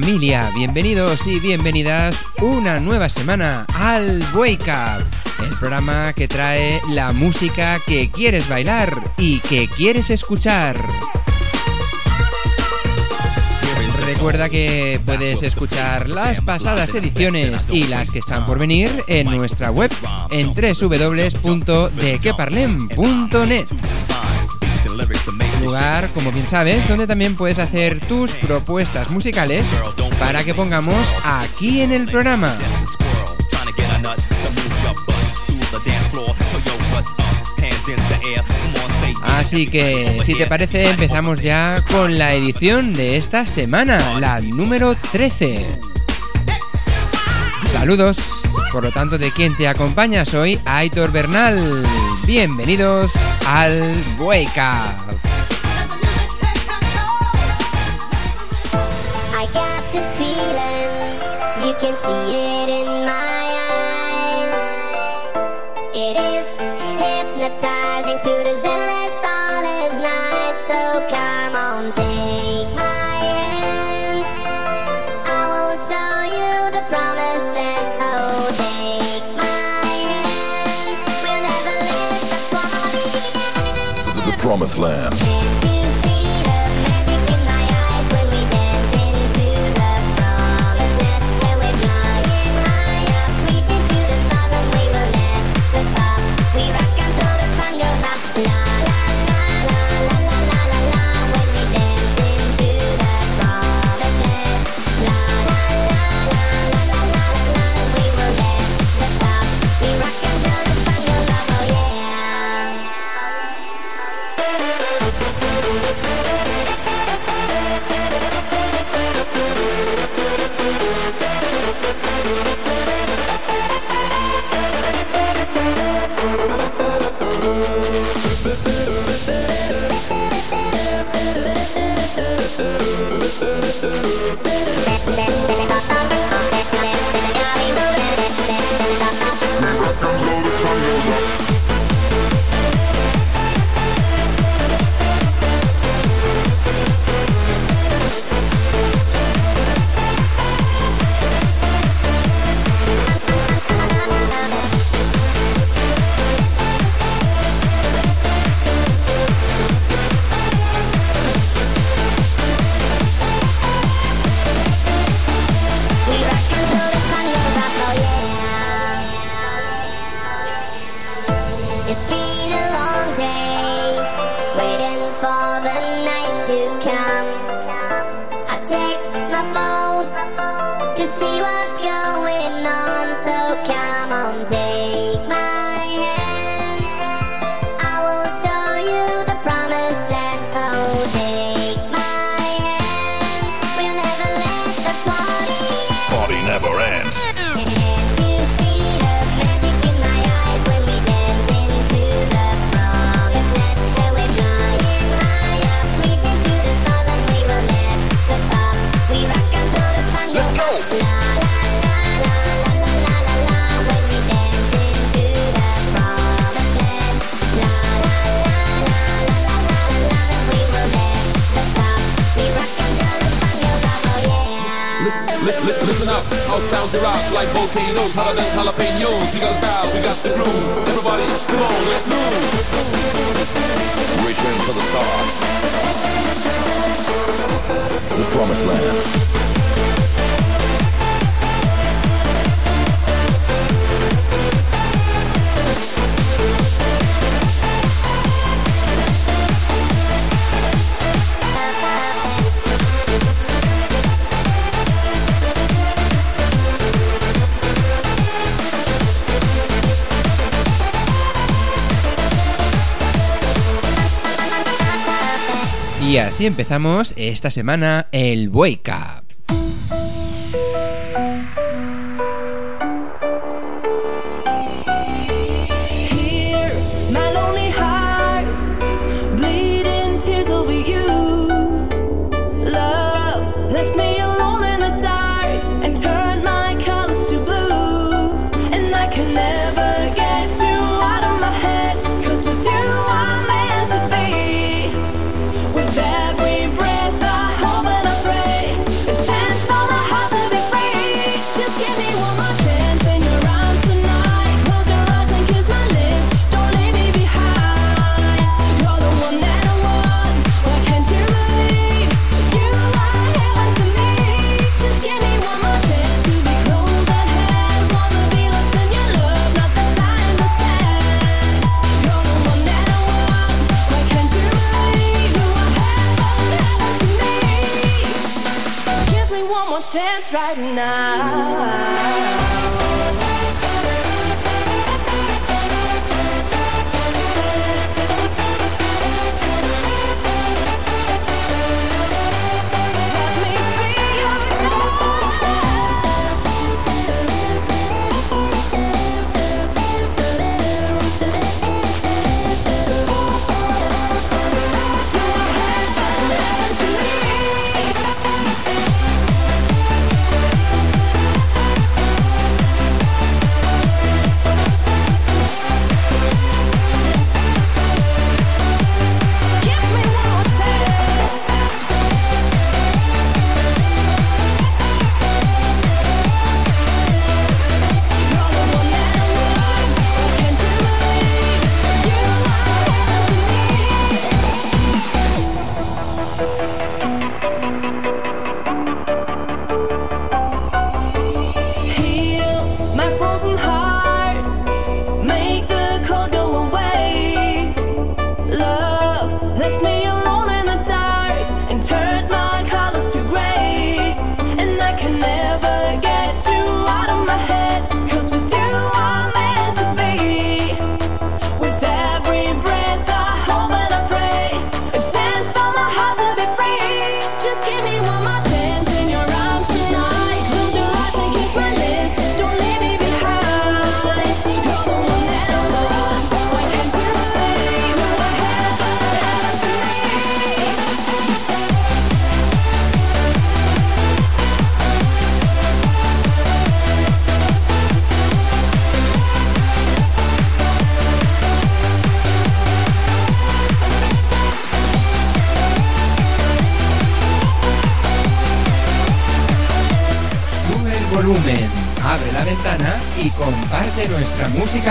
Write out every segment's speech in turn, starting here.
familia, bienvenidos y bienvenidas una nueva semana al Wake Up, el programa que trae la música que quieres bailar y que quieres escuchar. Recuerda que puedes escuchar las pasadas ediciones y las que están por venir en nuestra web en www.dequeparlem.net lugar, como bien sabes, donde también puedes hacer tus propuestas musicales para que pongamos aquí en el programa. Así que, si te parece, empezamos ya con la edición de esta semana, la número 13. Saludos, por lo tanto, de quien te acompaña, soy Aitor Bernal. Bienvenidos al Wake Up. promised land. to see what's going like volcanoes, hotter than jalapenos. We got style, we got the groove. Everybody, come on, let's move. Reaching for the stars. The promised land. Y así empezamos esta semana el Wake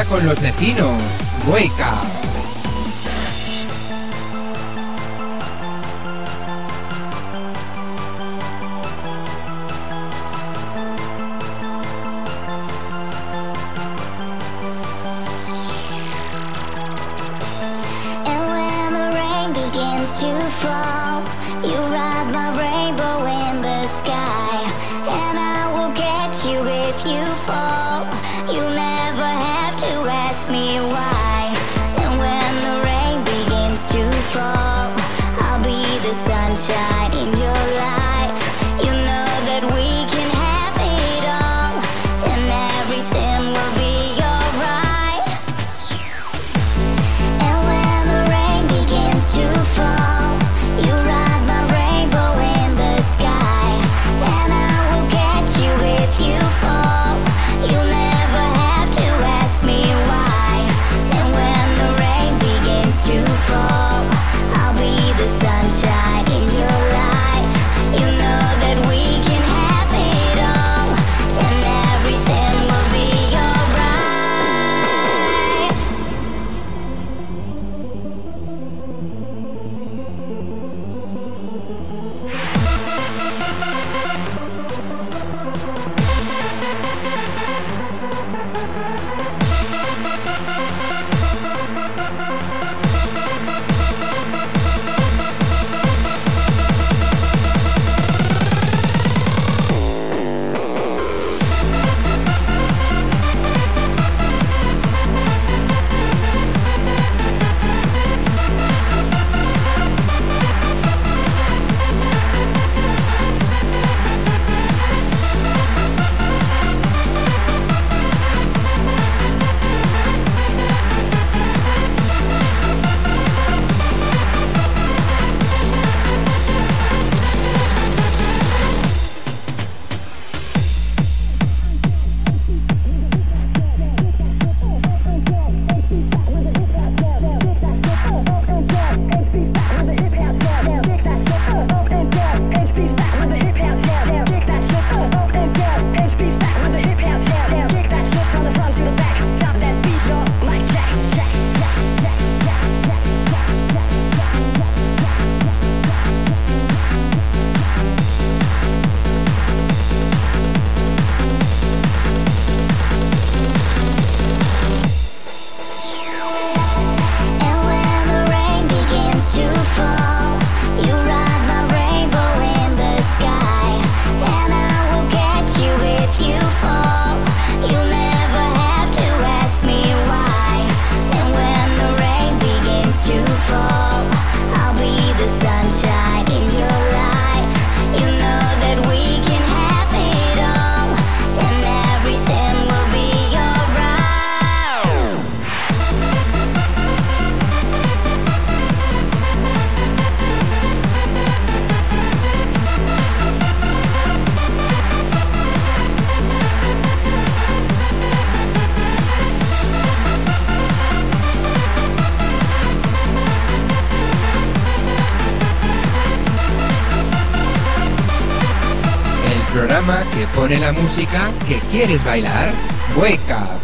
con los vecinos. Wake programa la música que quieres bailar. Wake Up.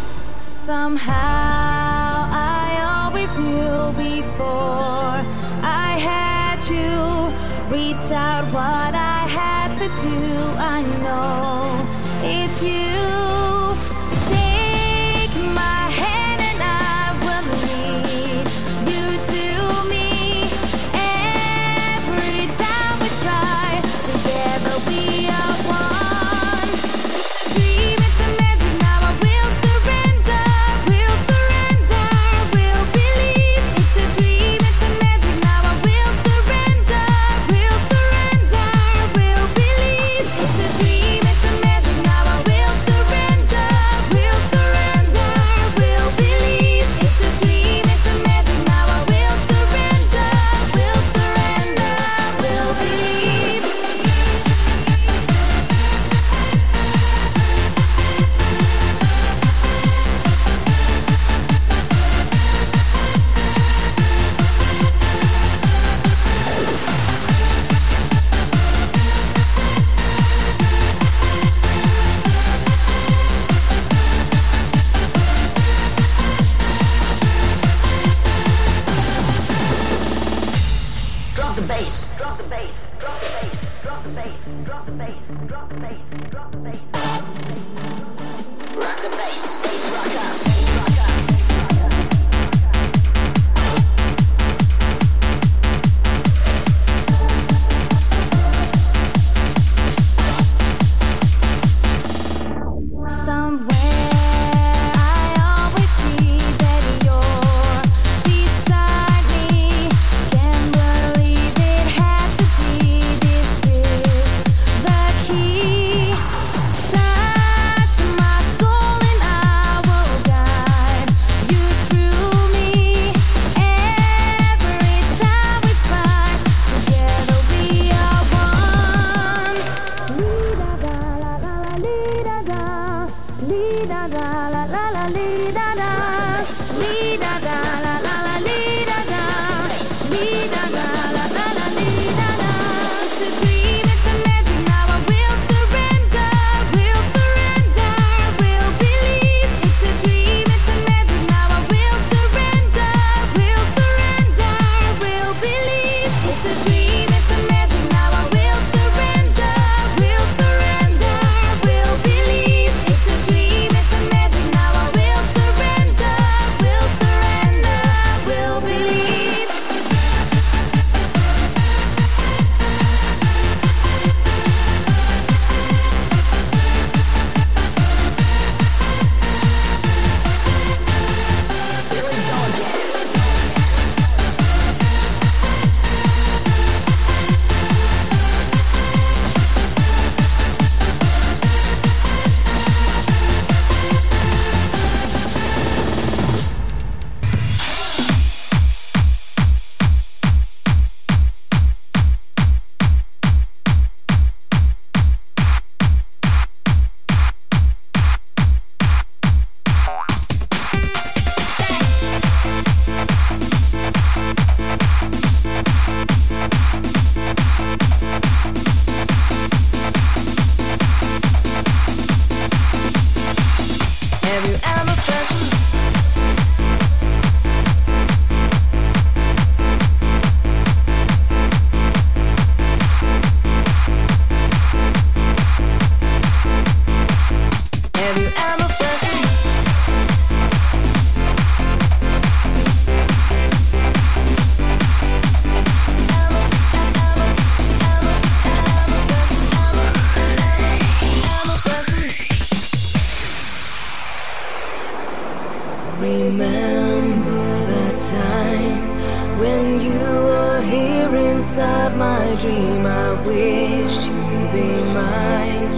dream I wish you'd be mine.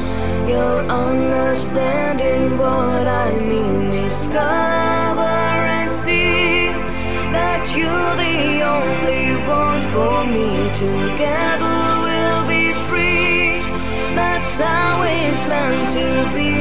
Your understanding what I mean. Discover and see That you're the only one for me. Together we'll be free. That's how it's meant to be.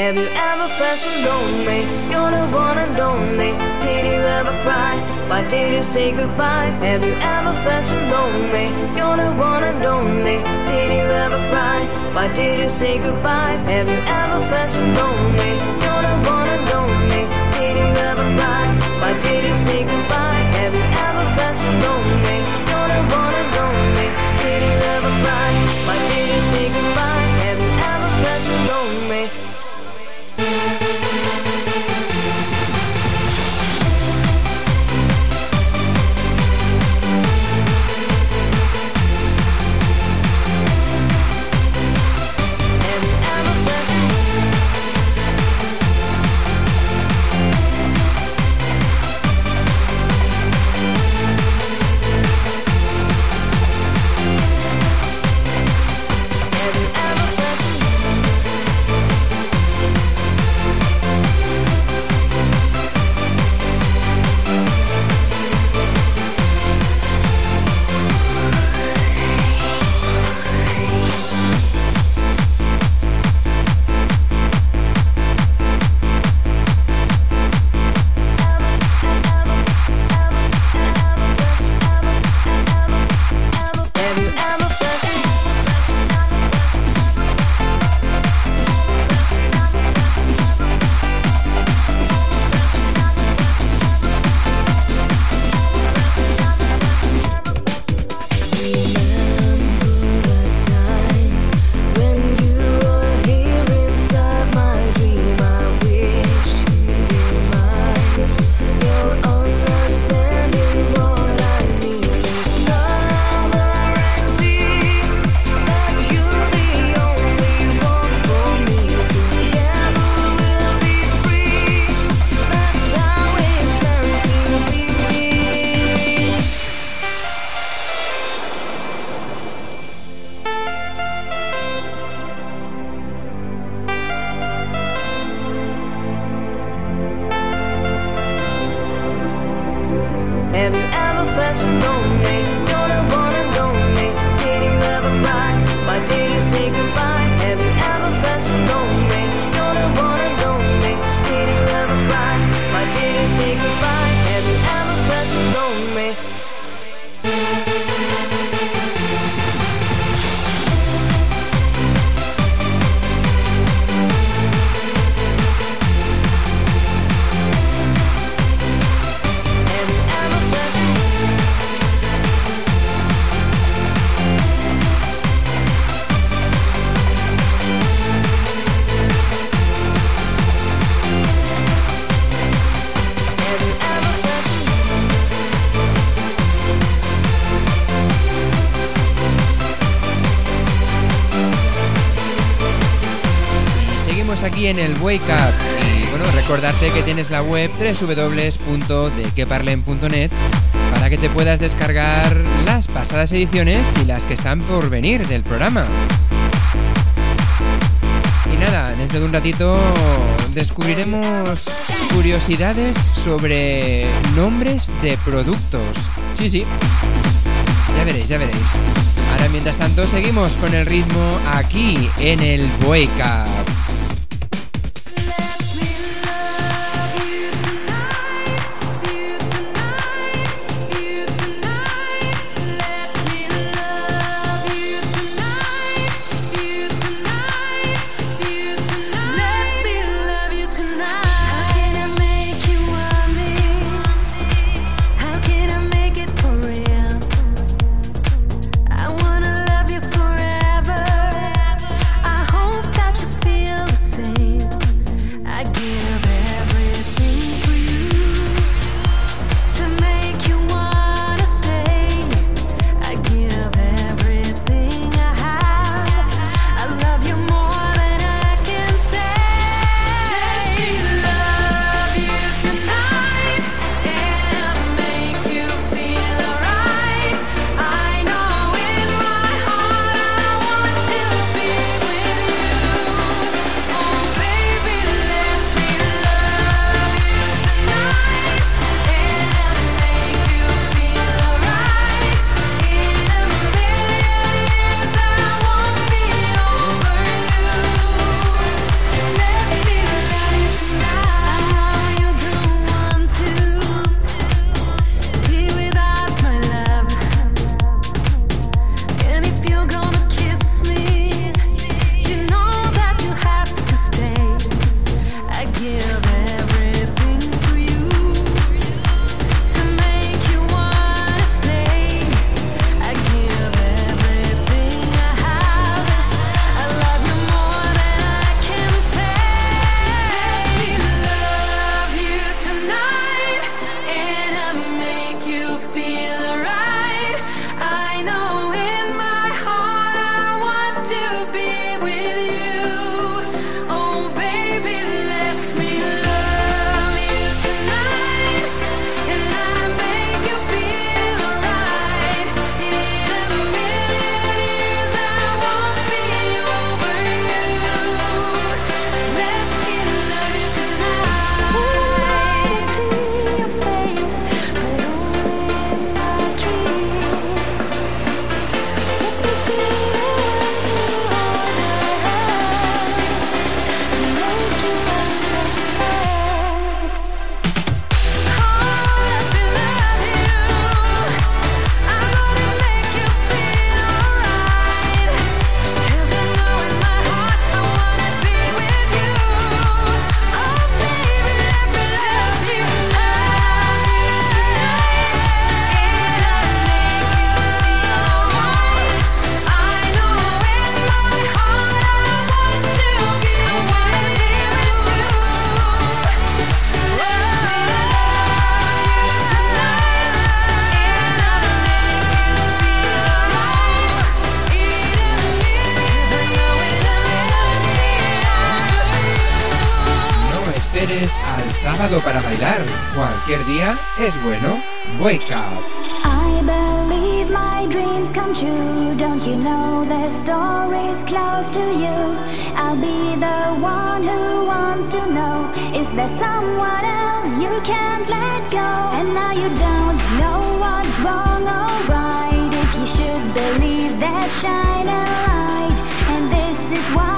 Have you ever felt so lonely? You're the one and only. Did you ever cry? Why did you say goodbye? Have you ever felt so lonely? You're the one and only. Did you ever cry? Why did you say goodbye? Have you ever felt so lonely? You're the one and only. Did you ever cry? Why did you say goodbye? Have you ever felt so lonely? You're the one. En el Wake Up. Y bueno, recordarte que tienes la web www.dequeparlen.net para que te puedas descargar las pasadas ediciones y las que están por venir del programa. Y nada, dentro de un ratito descubriremos curiosidades sobre nombres de productos. Sí, sí. Ya veréis, ya veréis. Ahora mientras tanto seguimos con el ritmo aquí en el Wake momento para bailar. Cualquier día es bueno. Wake up. I believe my dreams come true. Don't you know the story's close to you? I'll be the one who wants to know. Is there someone else you can't let go? And now you don't know what's wrong or right. If you should believe that shine a light, and this is why.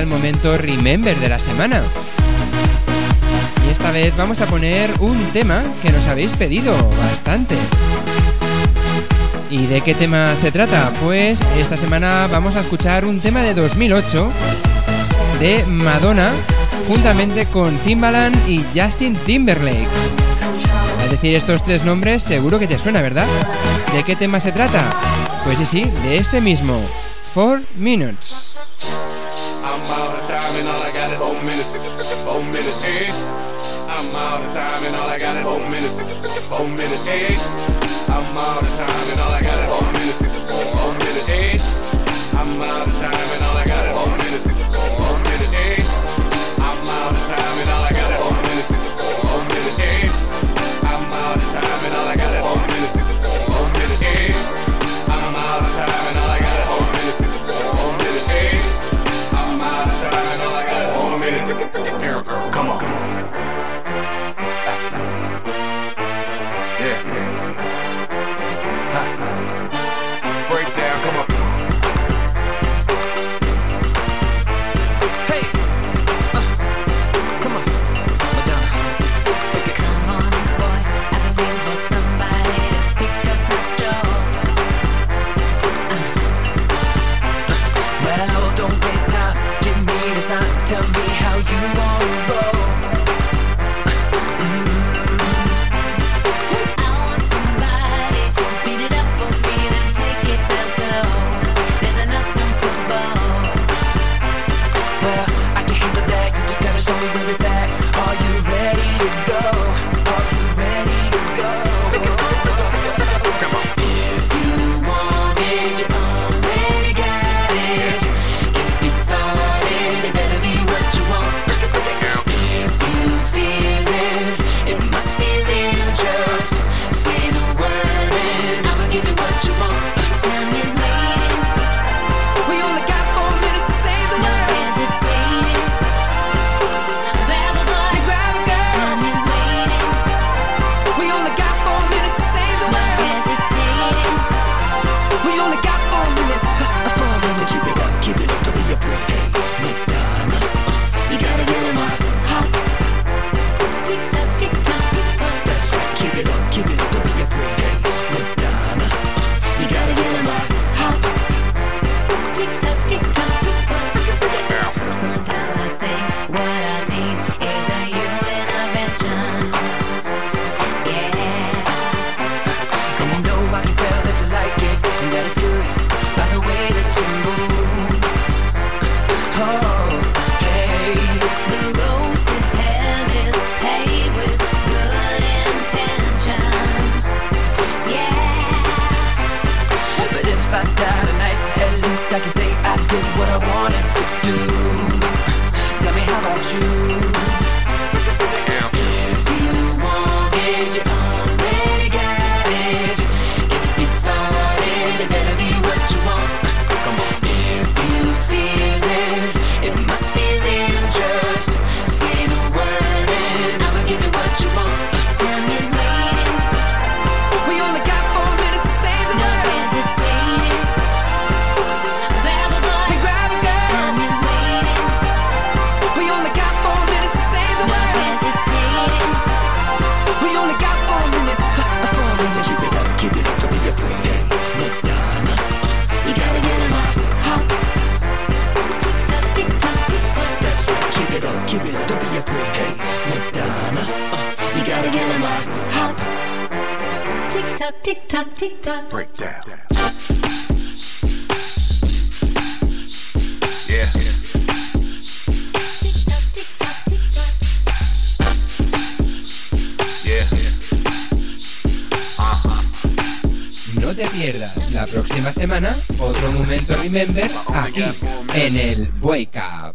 el momento Remember de la semana. Y esta vez vamos a poner un tema que nos habéis pedido bastante. ¿Y de qué tema se trata? Pues esta semana vamos a escuchar un tema de 2008 de Madonna juntamente con Timbaland y Justin Timberlake. Es decir, estos tres nombres seguro que te suena, ¿verdad? ¿De qué tema se trata? Pues sí, sí, de este mismo. 4 Minutes. and all I got is four minutes. Four minutes. Hey, I'm out of time and all I got. tock, tick tock. Breakdown. Yeah. yeah. Uh-huh. No te pierdas la próxima semana otro momento Remember aquí en el Wake Up.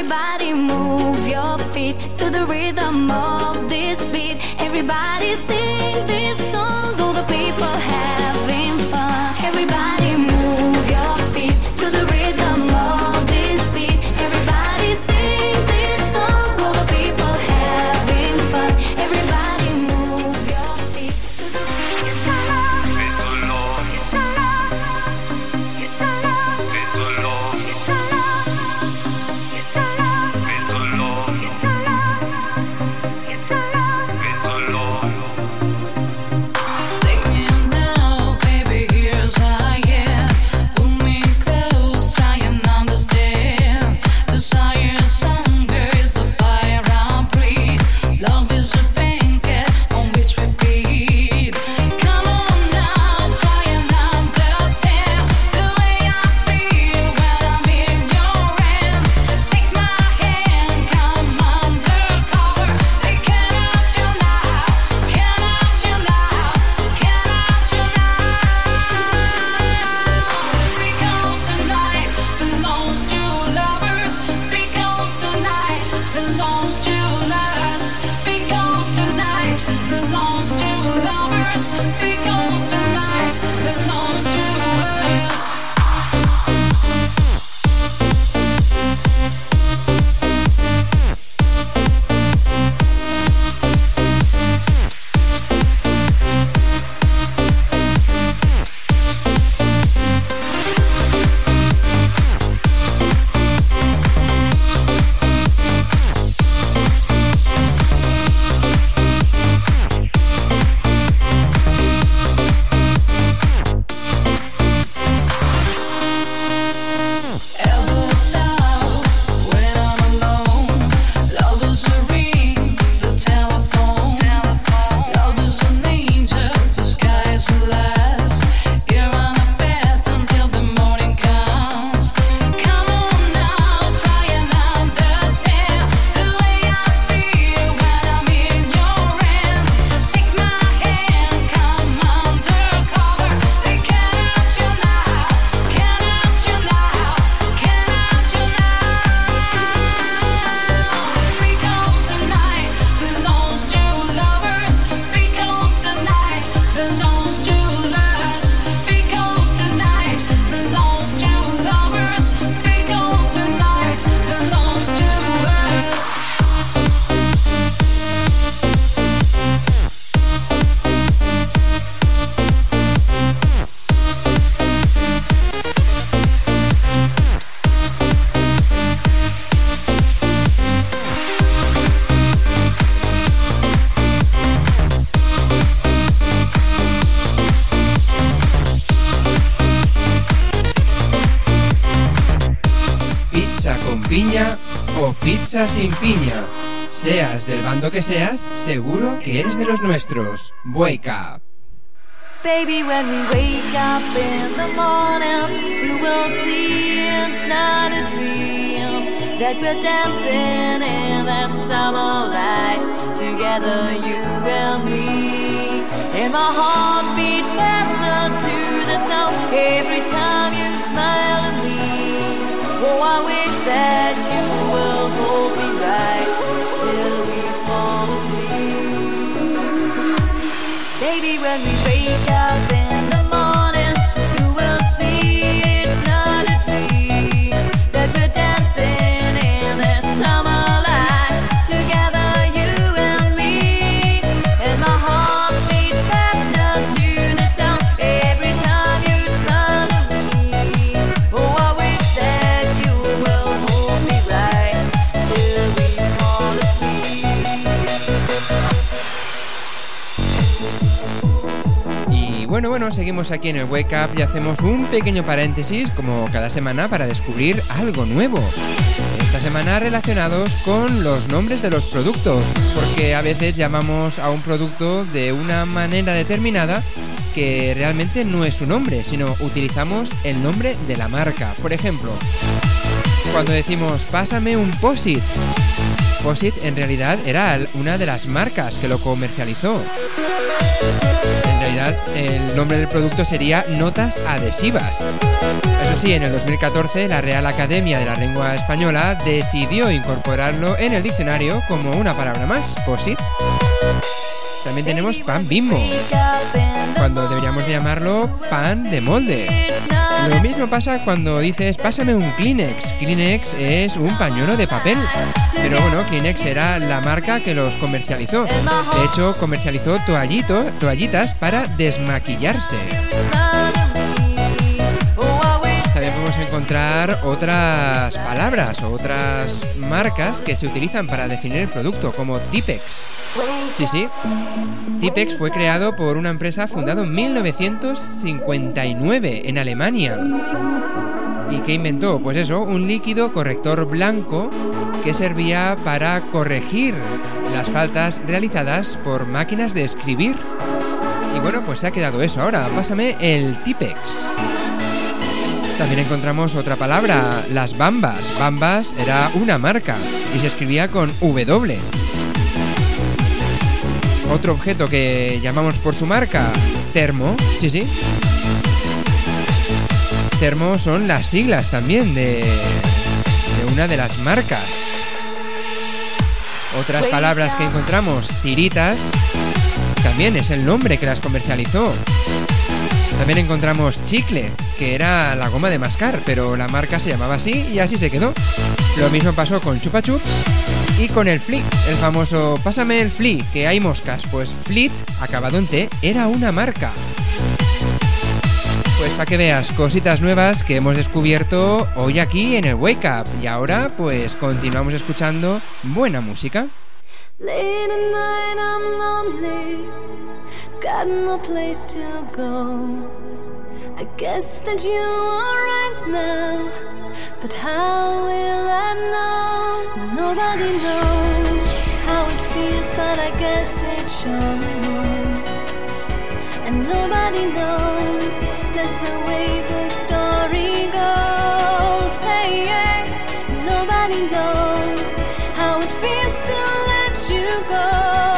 Everybody move your feet to the rhythm of this beat. Everybody sing. sin piña. Seas del bando que seas, seguro que eres de los nuestros. Wake up. Baby, when we wake up in the morning, you will see it's not a dream that we're dancing in the summer light together, you and me. And my heart beats faster to the sound every time you smile at me. Oh, I wish that you would. hold me right. bueno, bueno, seguimos aquí en el Wake Up y hacemos un pequeño paréntesis como cada semana para descubrir algo nuevo. Esta semana relacionados con los nombres de los productos, porque a veces llamamos a un producto de una manera determinada que realmente no es su nombre, sino utilizamos el nombre de la marca. Por ejemplo, cuando decimos pásame un POSIT, POSIT en realidad era una de las marcas que lo comercializó. El nombre del producto sería notas adhesivas. Eso sí, en el 2014 la Real Academia de la Lengua Española decidió incorporarlo en el diccionario como una palabra más, POSIT. También tenemos pan bimbo, cuando deberíamos de llamarlo pan de molde. Lo mismo pasa cuando dices pásame un Kleenex. Kleenex es un pañuelo de papel. Pero bueno, Kleenex era la marca que los comercializó. De hecho, comercializó toallito, toallitas para desmaquillarse. Encontrar otras palabras o otras marcas que se utilizan para definir el producto, como Tipex. Sí, sí. Tipex fue creado por una empresa fundada en 1959 en Alemania. ¿Y qué inventó? Pues eso, un líquido corrector blanco que servía para corregir las faltas realizadas por máquinas de escribir. Y bueno, pues se ha quedado eso. Ahora, pásame el Tipex. También encontramos otra palabra, las bambas. Bambas era una marca y se escribía con W. Otro objeto que llamamos por su marca, termo. Sí, sí. Termo son las siglas también de, de una de las marcas. Otras palabras que encontramos, tiritas, también es el nombre que las comercializó. También encontramos chicle, que era la goma de mascar, pero la marca se llamaba así y así se quedó. Lo mismo pasó con Chupa Chups y con el Flit, el famoso pásame el Flit, que hay moscas. Pues Flit, acabado en T, era una marca. Pues para que veas cositas nuevas que hemos descubierto hoy aquí en el Wake Up. Y ahora pues continuamos escuchando buena música. I guess that you are right now. But how will I know? Nobody knows how it feels, but I guess it shows. And nobody knows that's the way the story goes. Hey, hey, nobody knows how it feels to let you go.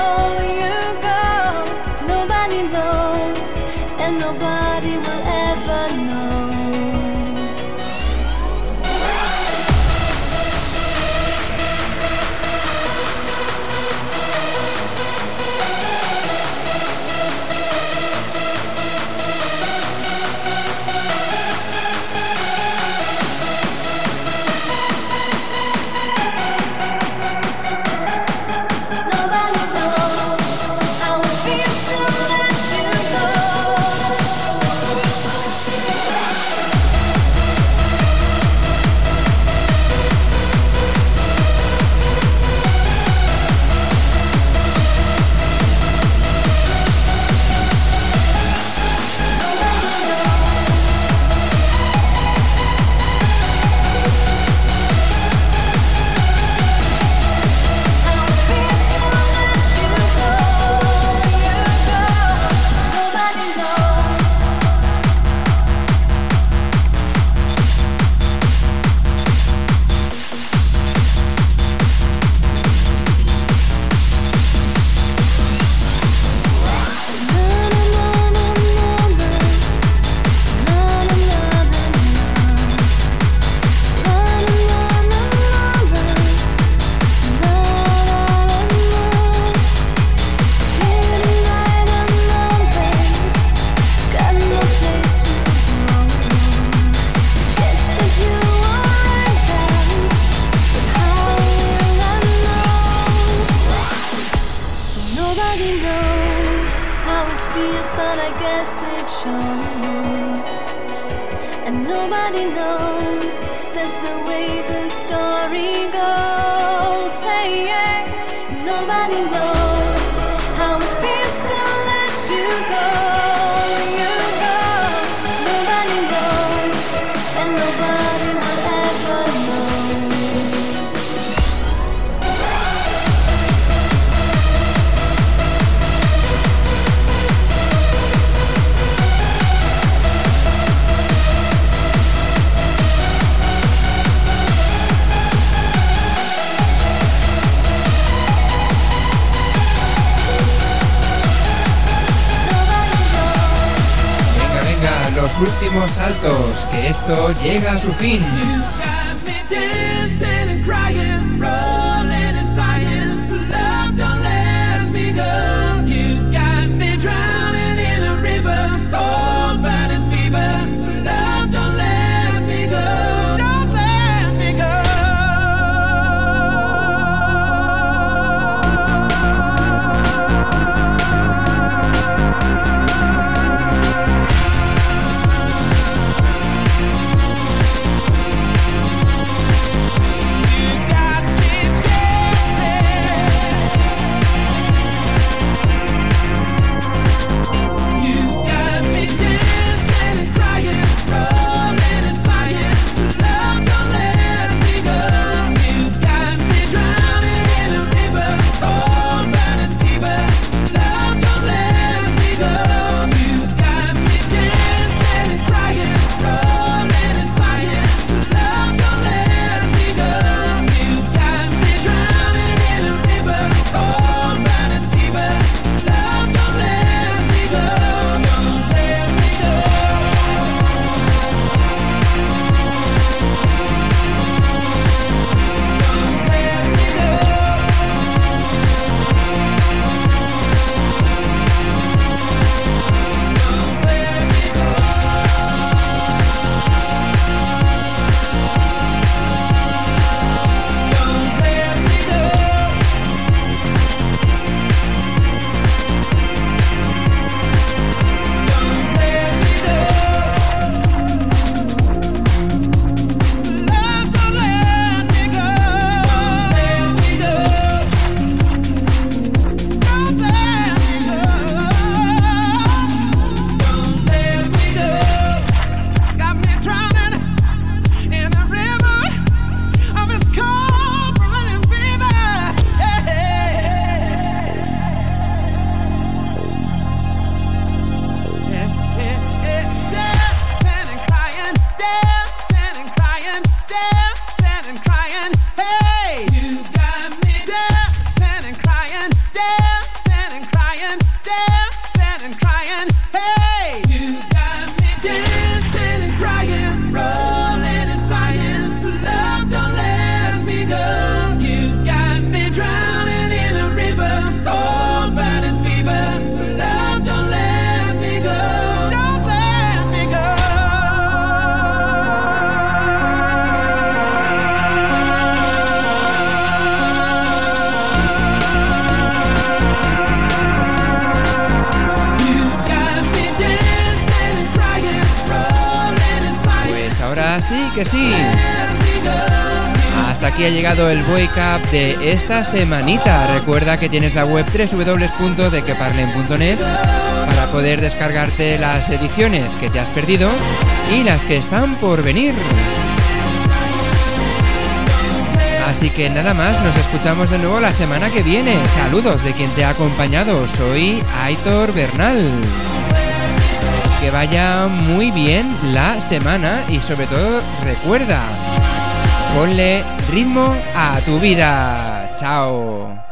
últimos saltos, que esto llega a su fin. semanita. Recuerda que tienes la web www.dequeparlen.net para poder descargarte las ediciones que te has perdido y las que están por venir. Así que nada más, nos escuchamos de nuevo la semana que viene. Saludos de quien te ha acompañado, soy Aitor Bernal. Que vaya muy bien la semana y sobre todo recuerda, ponle ritmo a tu vida. Ciao.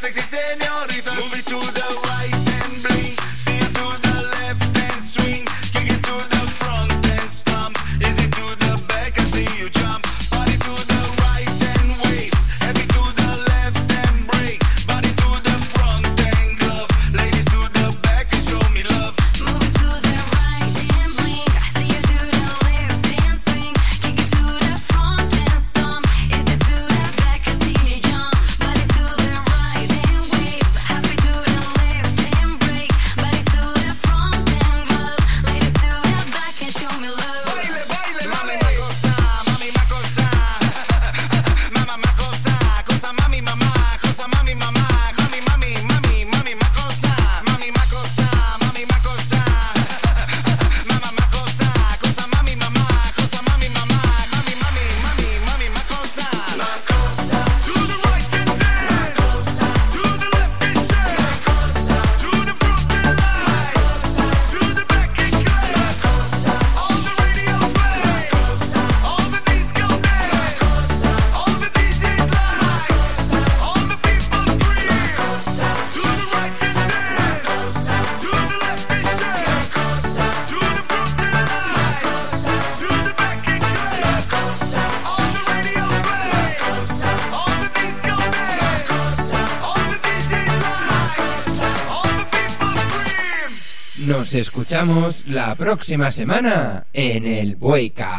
sexy señoritas. La próxima semana en el Up.